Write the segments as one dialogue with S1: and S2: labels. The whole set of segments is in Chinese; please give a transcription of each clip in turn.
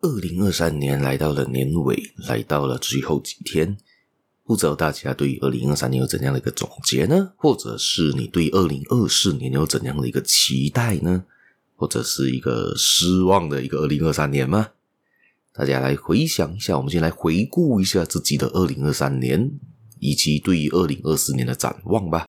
S1: 二零二三年来到了年尾，来到了最后几天，不知道大家对于二零二三年有怎样的一个总结呢？或者是你对二零二四年有怎样的一个期待呢？或者是一个失望的一个二零二三年吗？大家来回想一下，我们先来回顾一下自己的二零二三年，以及对于二零二四年的展望吧。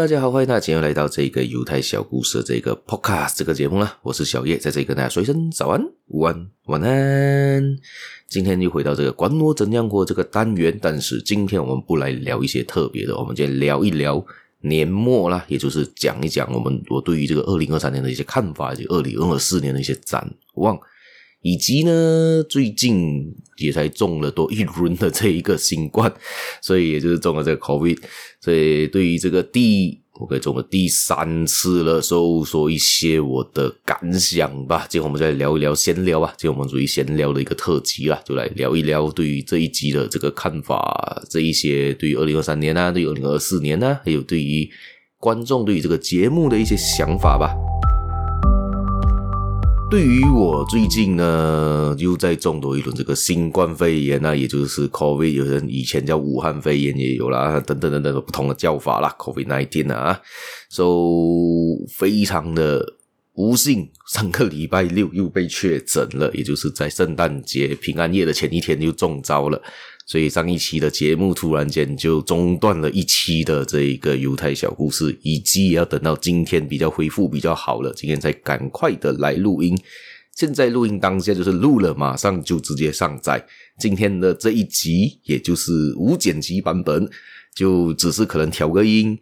S1: 大家好，欢迎大家今天又来到这个犹太小故事这个 Podcast 这个节目啦。我是小叶，在这里跟大家说一声早安、午安、晚安。今天又回到这个管我怎样过这个单元，但是今天我们不来聊一些特别的，我们今天聊一聊年末啦，也就是讲一讲我们我对于这个二零二三年的一些看法，以及二零二四年的一些展望。以及呢，最近也才中了多一轮的这一个新冠，所以也就是中了这个 COVID，所以对于这个第我可以中了第三次了，说说一些我的感想吧。今天我们再来聊一聊闲聊吧，今天我们属于闲聊的一个特辑啦，就来聊一聊对于这一集的这个看法，这一些对于二零二三年啊，对于二零二四年啊，还有对于观众对于这个节目的一些想法吧。对于我最近呢，又在中多一轮这个新冠肺炎啊，也就是 COVID，有人以前叫武汉肺炎也有啦，等等等等不同的叫法啦，COVID-19 啊，所以非常的不幸，上个礼拜六又被确诊了，也就是在圣诞节平安夜的前一天又中招了。所以上一期的节目突然间就中断了一期的这一个犹太小故事，以及也要等到今天比较恢复比较好了，今天才赶快的来录音。现在录音当下就是录了，马上就直接上载。今天的这一集也就是无剪辑版本，就只是可能调个音、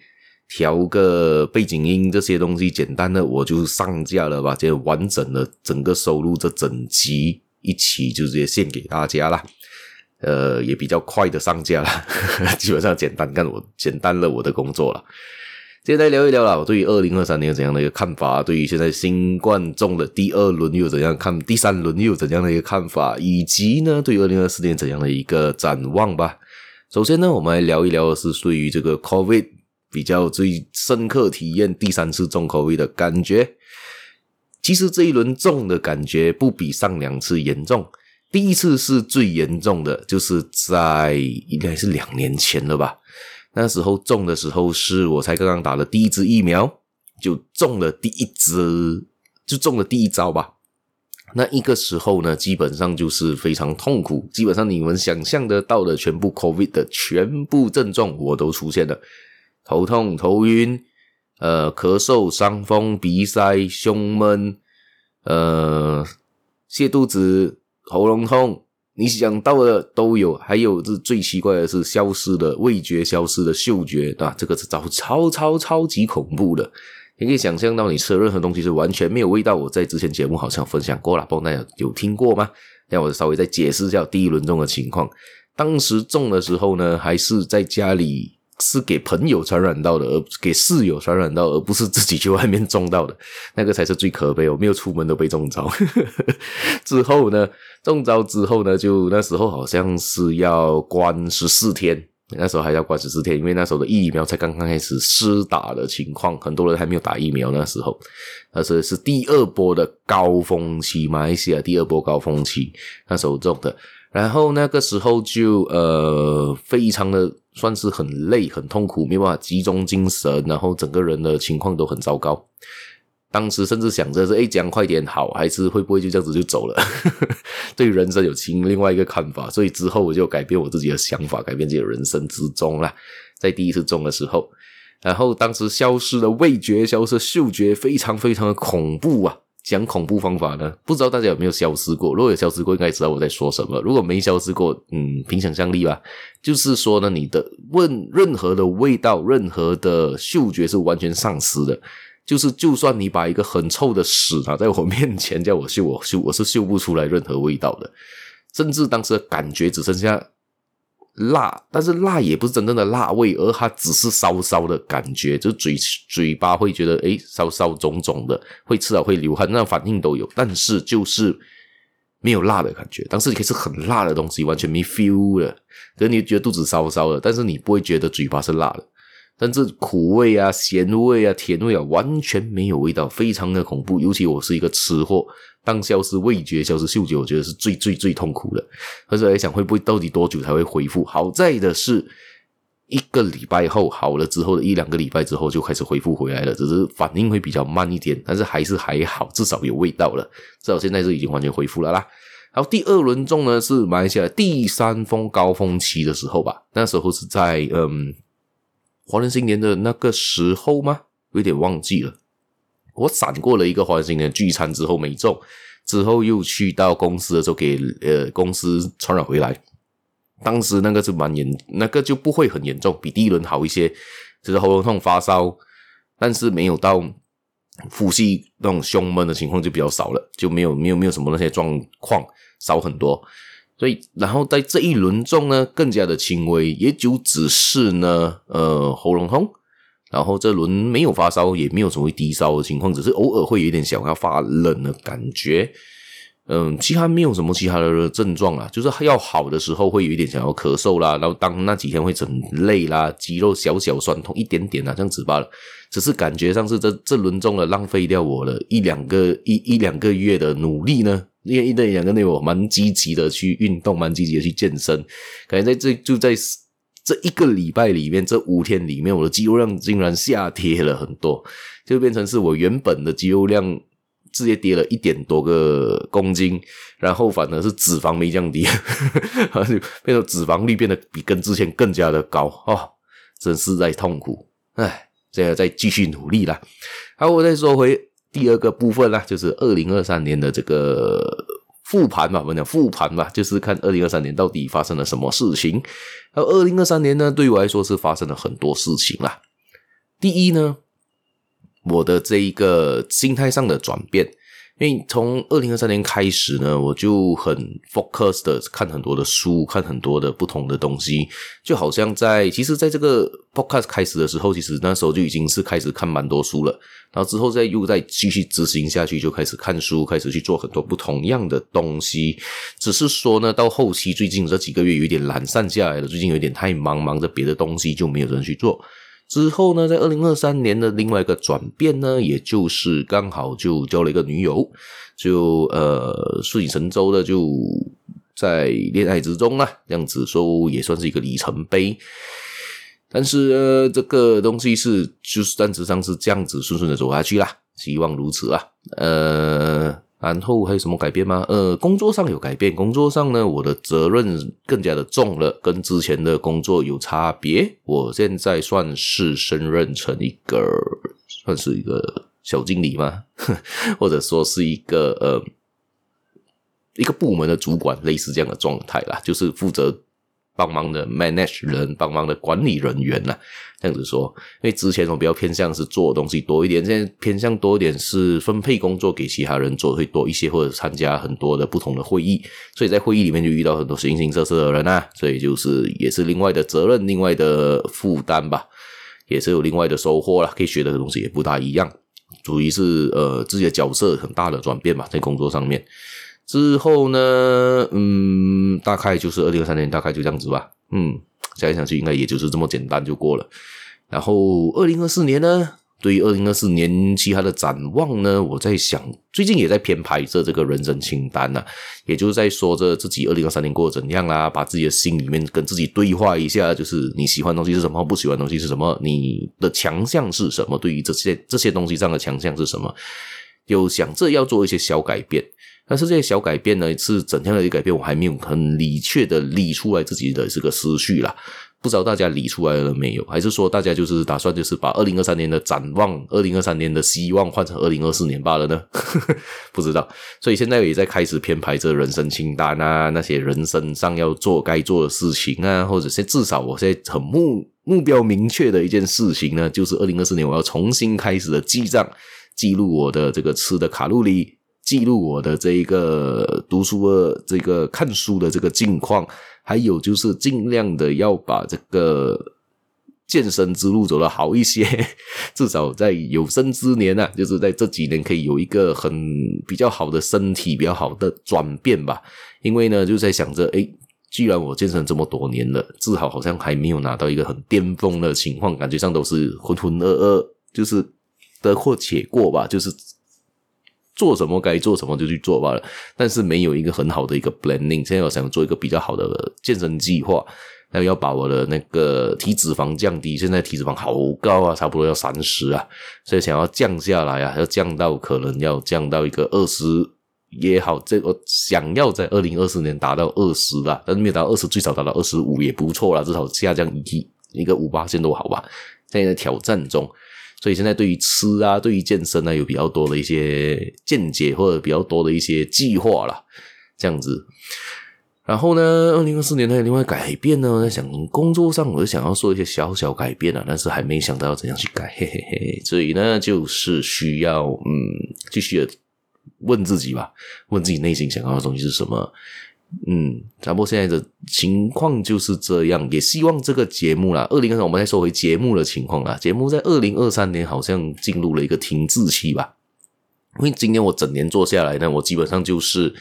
S1: 调个背景音这些东西，简单的我就上架了吧。这完整的整个收录这整集一起就直接献给大家了。呃，也比较快的上架了，基本上简单干我简单了我的工作了。接下来聊一聊啦，我对于二零二三年有怎样的一个看法？对于现在新冠中的第二轮又怎样看？第三轮又有怎样的一个看法？以及呢，对二零二四年怎样的一个展望吧？首先呢，我们来聊一聊的是对于这个 COVID 比较最深刻体验第三次中 COVID 的感觉。其实这一轮中的感觉不比上两次严重。第一次是最严重的，就是在应该是两年前了吧。那时候中的时候是我才刚刚打了第一支疫苗，就中了第一支，就中了第一招吧。那一个时候呢，基本上就是非常痛苦，基本上你们想象得到的全部 COVID 的全部症状我都出现了：头痛、头晕，呃，咳嗽、伤风、鼻塞、胸闷，呃，泻肚子。喉咙痛，你想到的都有，还有这最奇怪的是消失的味觉，消失的嗅觉，啊，这个是超超超超级恐怖的。你可以想象到，你吃任何东西是完全没有味道。我在之前节目好像分享过了，不知道大家有听过吗？让我稍微再解释一下第一轮中的情况。当时中的时候呢，还是在家里。是给朋友传染到的，而给室友传染到，而不是自己去外面中到的，那个才是最可悲。我没有出门都被中招。之后呢，中招之后呢，就那时候好像是要关十四天，那时候还要关十四天，因为那时候的疫苗才刚刚开始施打的情况，很多人还没有打疫苗。那时候，那是是第二波的高峰期，马来西亚第二波高峰期，那时候中的。然后那个时候就呃，非常的算是很累、很痛苦，没办法集中精神，然后整个人的情况都很糟糕。当时甚至想着是，诶，这样快点好，还是会不会就这样子就走了？对人生有另另外一个看法，所以之后我就改变我自己的想法，改变自己的人生之中啦。在第一次中的时候，然后当时消失的味觉，消失嗅觉，非常非常的恐怖啊！讲恐怖方法呢？不知道大家有没有消失过？如果有消失过，应该知道我在说什么。如果没消失过，嗯，凭想象力吧。就是说呢，你的问任何的味道、任何的嗅觉是完全丧失的。就是，就算你把一个很臭的屎拿在我面前叫我嗅，我嗅我是嗅不出来任何味道的。甚至当时的感觉只剩下辣，但是辣也不是真正的辣味，而它只是烧烧的感觉，就嘴嘴巴会觉得诶烧烧肿肿的，会吃了会流汗，那反应都有，但是就是没有辣的感觉。但是你可以吃很辣的东西，完全没 feel 的，可是你觉得肚子烧烧的，但是你不会觉得嘴巴是辣的。但是苦味啊、咸味啊、甜味啊，完全没有味道，非常的恐怖。尤其我是一个吃货，当消失味觉、消失嗅觉，我觉得是最最最痛苦的。而且在想，会不会到底多久才会恢复？好在的是，一个礼拜后好了之后的一两个礼拜之后就开始恢复回来了，只是反应会比较慢一点，但是还是还好，至少有味道了。至少现在是已经完全恢复了啦。然后第二轮中呢，是马来西亚第三峰高峰期的时候吧，那时候是在嗯。华人新年的那个时候吗？有点忘记了。我闪过了一个华人新年聚餐之后没中，之后又去到公司的时候给呃公司传染回来。当时那个是蛮严，那个就不会很严重，比第一轮好一些，只是喉咙痛发烧，但是没有到呼吸那种胸闷的情况就比较少了，就没有没有没有什么那些状况少很多。所以，然后在这一轮中呢，更加的轻微，也就只是呢，呃，喉咙痛。然后这轮没有发烧，也没有什么低烧的情况，只是偶尔会有点想要发冷的感觉。嗯，其他没有什么其他的症状啦，就是要好的时候会有一点想要咳嗽啦，然后当那几天会很累啦，肌肉小小酸痛一点点啦，这样子罢了。只是感觉上是这这轮中了浪费掉我了一两个一一两个月的努力呢。因为一两个月我蛮积极的去运动，蛮积极的去健身，感觉在这就在这一个礼拜里面，这五天里面，我的肌肉量竟然下跌了很多，就变成是我原本的肌肉量直接跌了一点多个公斤，然后反而是脂肪没降低，就变成脂肪率变得比跟之前更加的高哦，真是在痛苦，唉，现在再继续努力啦。好，我再说回。第二个部分啦，就是二零二三年的这个复盘吧，我们讲复盘吧，就是看二零二三年到底发生了什么事情。那二零二三年呢，对我来说是发生了很多事情啦。第一呢，我的这一个心态上的转变。因为从二零二三年开始呢，我就很 focus 的看很多的书，看很多的不同的东西，就好像在其实在这个 podcast 开始的时候，其实那时候就已经是开始看蛮多书了，然后之后再又再继续执行下去，就开始看书，开始去做很多不同样的东西。只是说呢，到后期最近这几个月有点懒散下来了，最近有点太忙，忙着别的东西就没有人去做。之后呢，在二零二三年的另外一个转变呢，也就是刚好就交了一个女友，就呃顺理成章的就在恋爱之中啊，这样子说也算是一个里程碑。但是呃，这个东西是就是暂时上是这样子顺顺的走下去啦，希望如此啊，呃。然后还有什么改变吗？呃，工作上有改变。工作上呢，我的责任更加的重了，跟之前的工作有差别。我现在算是升任成一个，算是一个小经理吗？或者说是一个呃一个部门的主管，类似这样的状态啦，就是负责。帮忙的 manage 人，帮忙的管理人员呐、啊，这样子说，因为之前我比较偏向是做东西多一点，现在偏向多一点是分配工作给其他人做会多一些，或者参加很多的不同的会议，所以在会议里面就遇到很多形形色色的人啊，所以就是也是另外的责任，另外的负担吧，也是有另外的收获啦，可以学的东西也不大一样，属于是呃自己的角色很大的转变吧，在工作上面。之后呢，嗯，大概就是二零二三年，大概就这样子吧。嗯，想来想去，应该也就是这么简单就过了。然后二零二四年呢，对于二零二四年其他的展望呢，我在想，最近也在编排着这个人生清单呐、也就是在说着自己二零二三年过得怎样啦，把自己的心里面跟自己对话一下，就是你喜欢东西是什么，不喜欢东西是什么，你的强项是什么，对于这些这些东西上的强项是什么，就想着要做一些小改变。但是这些小改变呢，是怎样的一个改变？我还没有很理确的理出来自己的这个思绪啦。不知道大家理出来了没有？还是说大家就是打算就是把二零二三年的展望、二零二三年的希望换成二零二四年罢了呢？不知道。所以现在也在开始编排着人生清单啊，那些人生上要做该做的事情啊，或者是至少我现在很目目标明确的一件事情呢，就是二零二四年我要重新开始的记账，记录我的这个吃的卡路里。记录我的这一个读书的这个看书的这个近况，还有就是尽量的要把这个。健身之路走得好一些，至少在有生之年啊，就是在这几年可以有一个很比较好的身体，比较好的转变吧。因为呢，就在想着，诶，既然我健身这么多年了，至少好像还没有拿到一个很巅峰的情况，感觉上都是浑浑噩噩，就是得过且过吧，就是做什么该做什么就去做罢了。但是没有一个很好的一个 planning，现在我想做一个比较好的健身计划。那要把我的那个体脂肪降低，现在体脂肪好高啊，差不多要三十啊，所以想要降下来啊，要降到可能要降到一个二十也好，这我想要在二零二四年达到二十啦，但是没有达到二十，最少达到二十五也不错啦，至少下降一一个五八线都好吧。现在在挑战中，所以现在对于吃啊，对于健身呢，有比较多的一些见解或者比较多的一些计划啦，这样子。然后呢，二零二四年还有另外改变呢。我在想工作上，我就想要做一些小小改变啊，但是还没想到要怎样去改，嘿嘿嘿。所以呢，就是需要嗯，继续的问自己吧，问自己内心想要的东西是什么。嗯，差不多现在的情况就是这样。也希望这个节目啦，二零二三我们再说回节目的情况啦。节目在二零二三年好像进入了一个停滞期吧，因为今年我整年做下来呢，我基本上就是。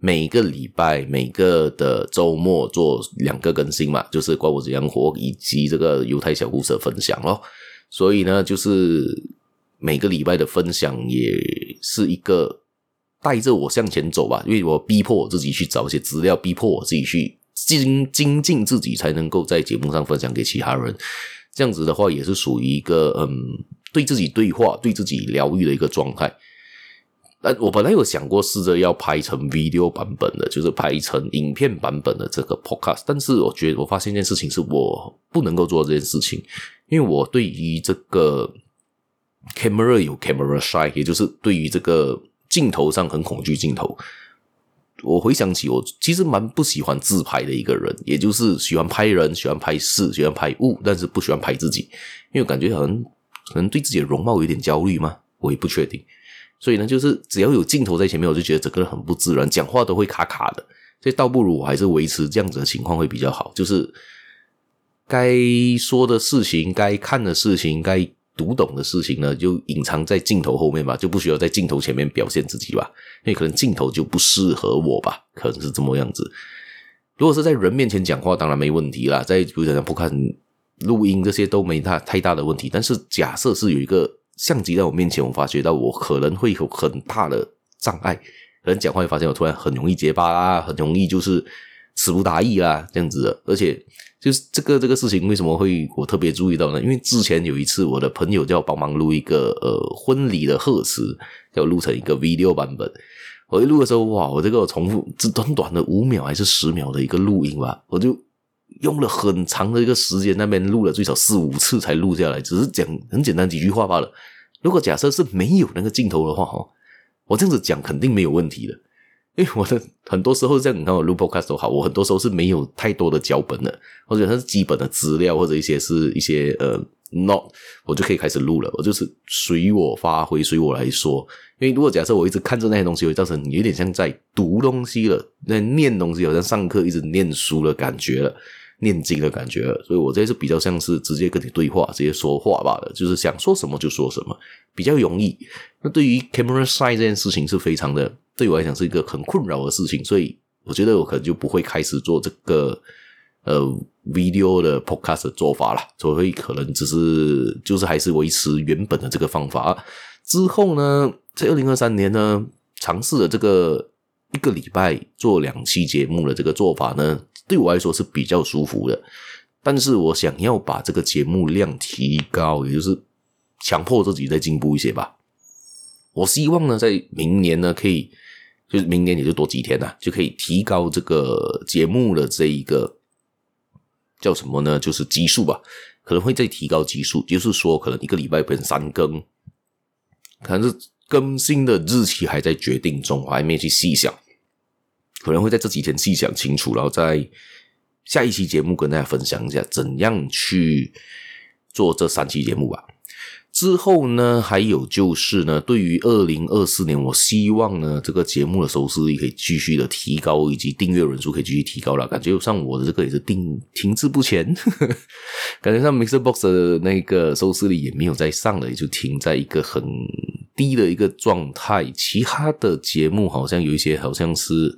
S1: 每个礼拜、每个的周末做两个更新嘛，就是怪物怎样活以及这个犹太小故事的分享咯。所以呢，就是每个礼拜的分享也是一个带着我向前走吧，因为我逼迫我自己去找一些资料，逼迫我自己去精精进自己，才能够在节目上分享给其他人。这样子的话，也是属于一个嗯，对自己对话、对自己疗愈的一个状态。但我本来有想过试着要拍成 video 版本的，就是拍成影片版本的这个 podcast，但是我觉得我发现一件事情是我不能够做这件事情，因为我对于这个 camera 有 camera shy，也就是对于这个镜头上很恐惧镜头。我回想起我其实蛮不喜欢自拍的一个人，也就是喜欢拍人、喜欢拍事、喜欢拍物，但是不喜欢拍自己，因为感觉好像可能对自己的容貌有点焦虑吗？我也不确定。所以呢，就是只要有镜头在前面，我就觉得整个人很不自然，讲话都会卡卡的。所以倒不如我还是维持这样子的情况会比较好。就是该说的事情、该看的事情、该读懂的事情呢，就隐藏在镜头后面吧，就不需要在镜头前面表现自己吧。因为可能镜头就不适合我吧，可能是这么样子。如果是在人面前讲话，当然没问题啦。在比如讲不看录音这些都没太太大的问题。但是假设是有一个。相机在我面前，我发觉到我可能会有很大的障碍。可能讲话会发现我突然很容易结巴啦，很容易就是词不达意啦，这样子的。而且就是这个这个事情为什么会我特别注意到呢？因为之前有一次我的朋友叫我帮忙录一个呃婚礼的贺词，要录成一个 video 版本。我一录的时候，哇，我这个重复这短短的五秒还是十秒的一个录音吧，我就。用了很长的一个时间，那边录了最少四五次才录下来，只是讲很简单几句话罢了。如果假设是没有那个镜头的话，哈，我这样子讲肯定没有问题的。因为我的很多时候这样，你看我录 podcast 都好，我很多时候是没有太多的脚本的，或者它是基本的资料，或者一些是一些呃 not，我就可以开始录了。我就是随我发挥，随我来说。因为如果假设我一直看着那些东西，会造成你有点像在读东西了，那念东西好像上课一直念书的感觉了。念经的感觉了，所以我这是比较像是直接跟你对话，直接说话罢了，就是想说什么就说什么，比较容易。那对于 camera shy 这件事情是非常的，对我来讲是一个很困扰的事情，所以我觉得我可能就不会开始做这个呃 video 的 podcast 的做法了，所以可能只是就是还是维持原本的这个方法。之后呢，在二零二三年呢，尝试了这个一个礼拜做两期节目的这个做法呢。对我来说是比较舒服的，但是我想要把这个节目量提高，也就是强迫自己再进步一些吧。我希望呢，在明年呢，可以就是明年也就多几天呐，就可以提高这个节目的这一个叫什么呢？就是集数吧，可能会再提高集数，就是说可能一个礼拜变三更，可能是更新的日期还在决定中，我还没去细想。可能会在这几天细想清楚，然后在下一期节目跟大家分享一下怎样去做这三期节目吧。之后呢，还有就是呢，对于二零二四年，我希望呢，这个节目的收视率可以继续的提高，以及订阅人数可以继续提高了。感觉上我的这个也是定停滞不前，感觉上 MixerBox 的那个收视率也没有再上了，也就停在一个很低的一个状态。其他的节目好像有一些，好像是。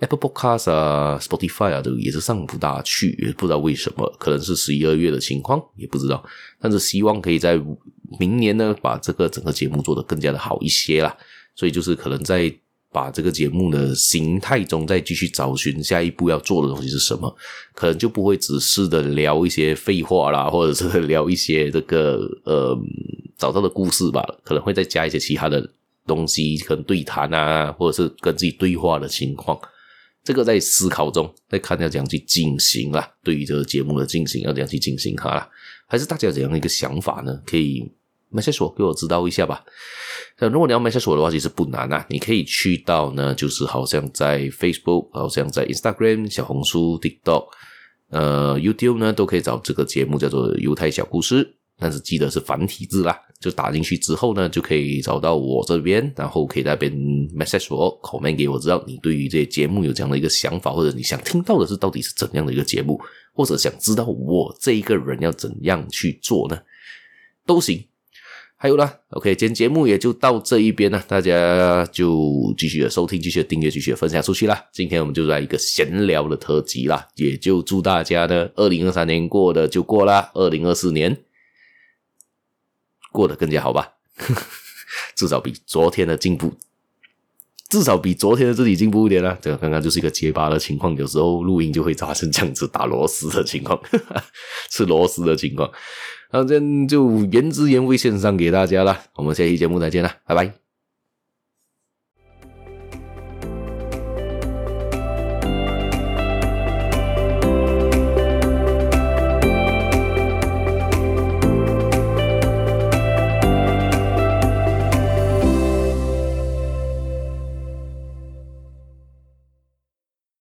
S1: Apple Podcast 啊，Spotify 啊，都也是上不大去，也不知道为什么，可能是十一二月的情况，也不知道。但是希望可以在明年呢，把这个整个节目做得更加的好一些啦。所以就是可能在把这个节目的形态中，再继续找寻下一步要做的东西是什么，可能就不会只是的聊一些废话啦，或者是聊一些这个呃找到的故事吧，可能会再加一些其他的东西，可能对谈啊，或者是跟自己对话的情况。这个在思考中，在看要怎样去进行啦。对于这个节目的进行，要怎样去进行它啦？还是大家有怎样的一个想法呢？可以 message 我，给我知道一下吧。那如果你要麦下锁的话，其实不难啊。你可以去到呢，就是好像在 Facebook，好像在 Instagram、小红书、TikTok，呃，YouTube 呢，都可以找这个节目叫做《犹太小故事》。但是记得是繁体字啦，就打进去之后呢，就可以找到我这边，然后可以在那边 message 我，comment 给我知道你对于这些节目有这样的一个想法，或者你想听到的是到底是怎样的一个节目，或者想知道我这一个人要怎样去做呢，都行。还有啦，OK，今天节目也就到这一边了，大家就继续的收听，继续的订阅，继续的分享出去啦。今天我们就来一个闲聊的特辑啦，也就祝大家呢，二零二三年过的就过啦，二零二四年。过得更加好吧，至少比昨天的进步，至少比昨天的自己进步一点啦。这个刚刚就是一个结巴的情况，有时候录音就会发生这样子打螺丝的情况，吃螺丝的情况。那今天就原汁原味献上给大家了。我们下期节目再见了，拜拜。